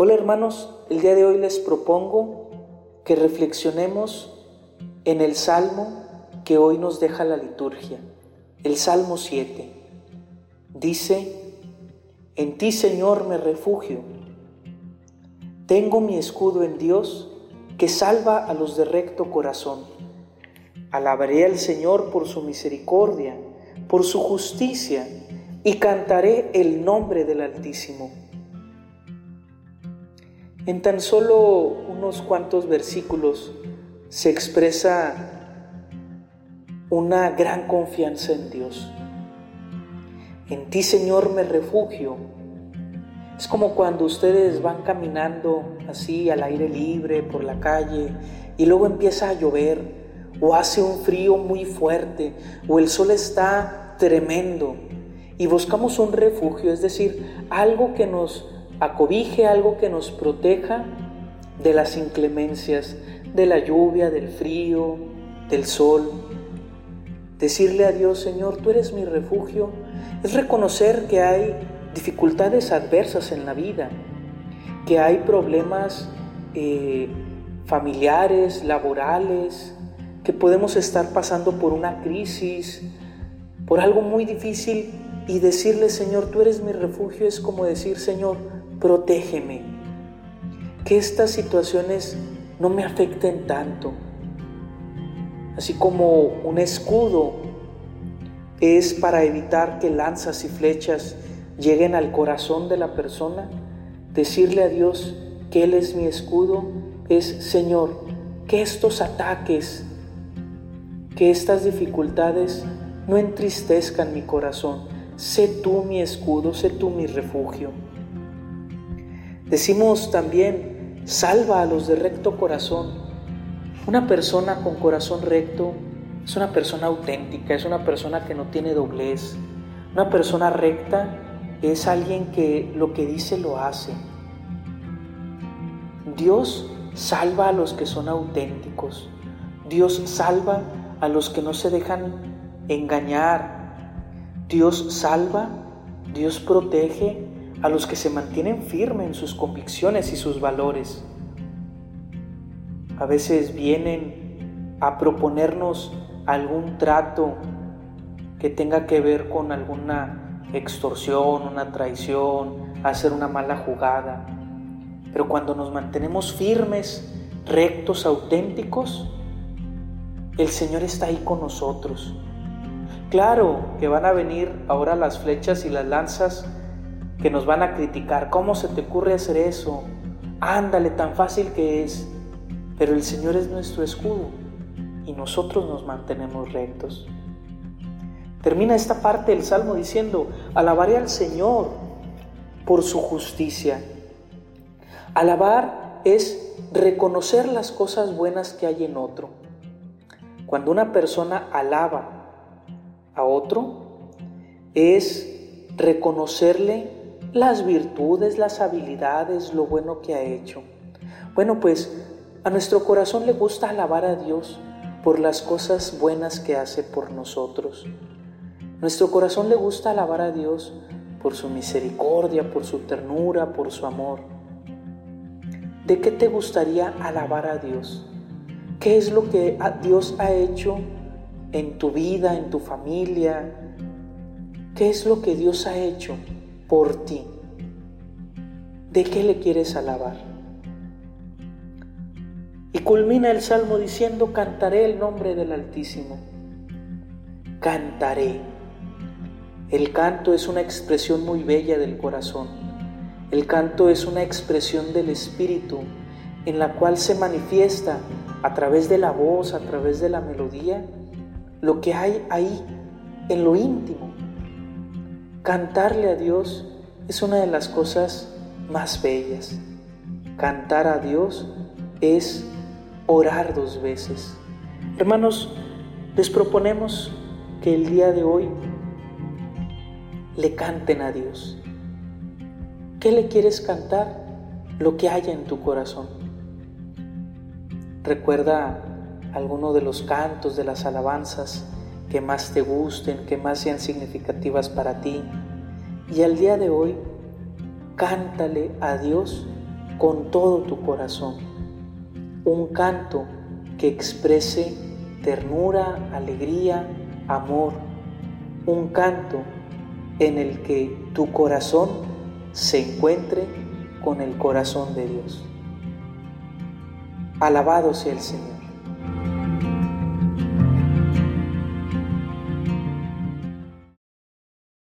Hola hermanos, el día de hoy les propongo que reflexionemos en el salmo que hoy nos deja la liturgia, el Salmo 7. Dice, en ti Señor me refugio, tengo mi escudo en Dios que salva a los de recto corazón. Alabaré al Señor por su misericordia, por su justicia, y cantaré el nombre del Altísimo. En tan solo unos cuantos versículos se expresa una gran confianza en Dios. En ti, Señor, me refugio. Es como cuando ustedes van caminando así al aire libre por la calle y luego empieza a llover o hace un frío muy fuerte o el sol está tremendo y buscamos un refugio, es decir, algo que nos acobije algo que nos proteja de las inclemencias, de la lluvia, del frío, del sol. Decirle a Dios, Señor, tú eres mi refugio, es reconocer que hay dificultades adversas en la vida, que hay problemas eh, familiares, laborales, que podemos estar pasando por una crisis, por algo muy difícil y decirle, Señor, tú eres mi refugio, es como decir, Señor, protégeme, que estas situaciones no me afecten tanto. Así como un escudo es para evitar que lanzas y flechas lleguen al corazón de la persona, decirle a Dios que Él es mi escudo es, Señor, que estos ataques, que estas dificultades no entristezcan mi corazón. Sé tú mi escudo, sé tú mi refugio. Decimos también, salva a los de recto corazón. Una persona con corazón recto es una persona auténtica, es una persona que no tiene doblez. Una persona recta es alguien que lo que dice lo hace. Dios salva a los que son auténticos. Dios salva a los que no se dejan engañar. Dios salva, Dios protege a los que se mantienen firmes en sus convicciones y sus valores. A veces vienen a proponernos algún trato que tenga que ver con alguna extorsión, una traición, hacer una mala jugada. Pero cuando nos mantenemos firmes, rectos, auténticos, el Señor está ahí con nosotros. Claro que van a venir ahora las flechas y las lanzas que nos van a criticar. ¿Cómo se te ocurre hacer eso? Ándale, tan fácil que es. Pero el Señor es nuestro escudo y nosotros nos mantenemos rectos. Termina esta parte del Salmo diciendo, alabaré al Señor por su justicia. Alabar es reconocer las cosas buenas que hay en otro. Cuando una persona alaba a otro, es reconocerle las virtudes, las habilidades, lo bueno que ha hecho. Bueno, pues a nuestro corazón le gusta alabar a Dios por las cosas buenas que hace por nosotros. Nuestro corazón le gusta alabar a Dios por su misericordia, por su ternura, por su amor. ¿De qué te gustaría alabar a Dios? ¿Qué es lo que Dios ha hecho en tu vida, en tu familia? ¿Qué es lo que Dios ha hecho? Por ti. ¿De qué le quieres alabar? Y culmina el salmo diciendo, cantaré el nombre del Altísimo. Cantaré. El canto es una expresión muy bella del corazón. El canto es una expresión del Espíritu en la cual se manifiesta a través de la voz, a través de la melodía, lo que hay ahí en lo íntimo Cantarle a Dios es una de las cosas más bellas. Cantar a Dios es orar dos veces. Hermanos, les proponemos que el día de hoy le canten a Dios. ¿Qué le quieres cantar? Lo que haya en tu corazón. Recuerda alguno de los cantos, de las alabanzas que más te gusten, que más sean significativas para ti. Y al día de hoy, cántale a Dios con todo tu corazón. Un canto que exprese ternura, alegría, amor. Un canto en el que tu corazón se encuentre con el corazón de Dios. Alabado sea el Señor.